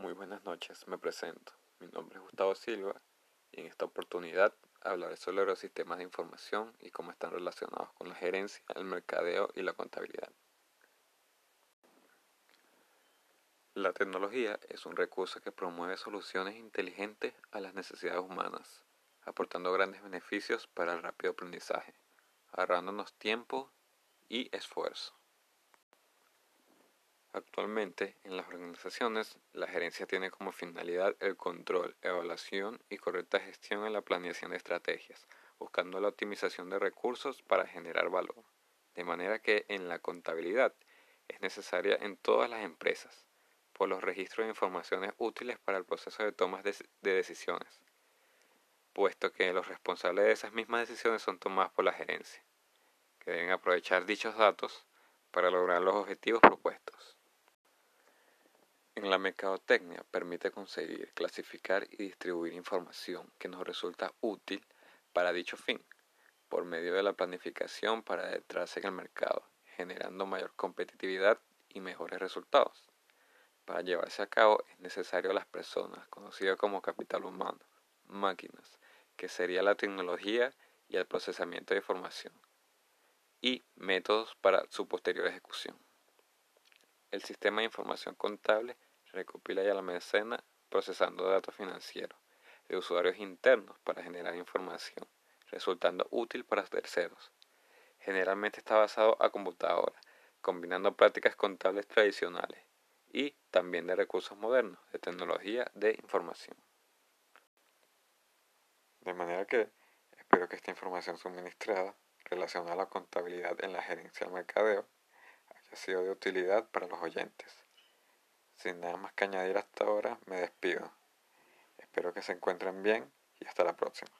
Muy buenas noches, me presento. Mi nombre es Gustavo Silva y en esta oportunidad hablaré sobre los sistemas de información y cómo están relacionados con la gerencia, el mercadeo y la contabilidad. La tecnología es un recurso que promueve soluciones inteligentes a las necesidades humanas, aportando grandes beneficios para el rápido aprendizaje, ahorrándonos tiempo y esfuerzo. Actualmente, en las organizaciones, la gerencia tiene como finalidad el control, evaluación y correcta gestión en la planeación de estrategias, buscando la optimización de recursos para generar valor. De manera que en la contabilidad es necesaria en todas las empresas, por los registros de informaciones útiles para el proceso de tomas de, decisiones, puesto que los responsables de esas mismas decisiones son tomadas por la gerencia, que deben aprovechar dichos datos para lograr los objetivos propuestos. En la mercadotecnia permite conseguir, clasificar y distribuir información que nos resulta útil para dicho fin, por medio de la planificación para adentrarse en el mercado, generando mayor competitividad y mejores resultados. Para llevarse a cabo es necesario las personas, conocidas como capital humano, máquinas, que sería la tecnología y el procesamiento de información, y métodos para su posterior ejecución. El sistema de información contable recopila y almacena procesando datos financieros de usuarios internos para generar información, resultando útil para terceros. Generalmente está basado a computadora, combinando prácticas contables tradicionales y también de recursos modernos, de tecnología de información. De manera que espero que esta información suministrada relacionada a la contabilidad en la gerencia del mercadeo haya sido de utilidad para los oyentes. Sin nada más que añadir hasta ahora, me despido. Espero que se encuentren bien y hasta la próxima.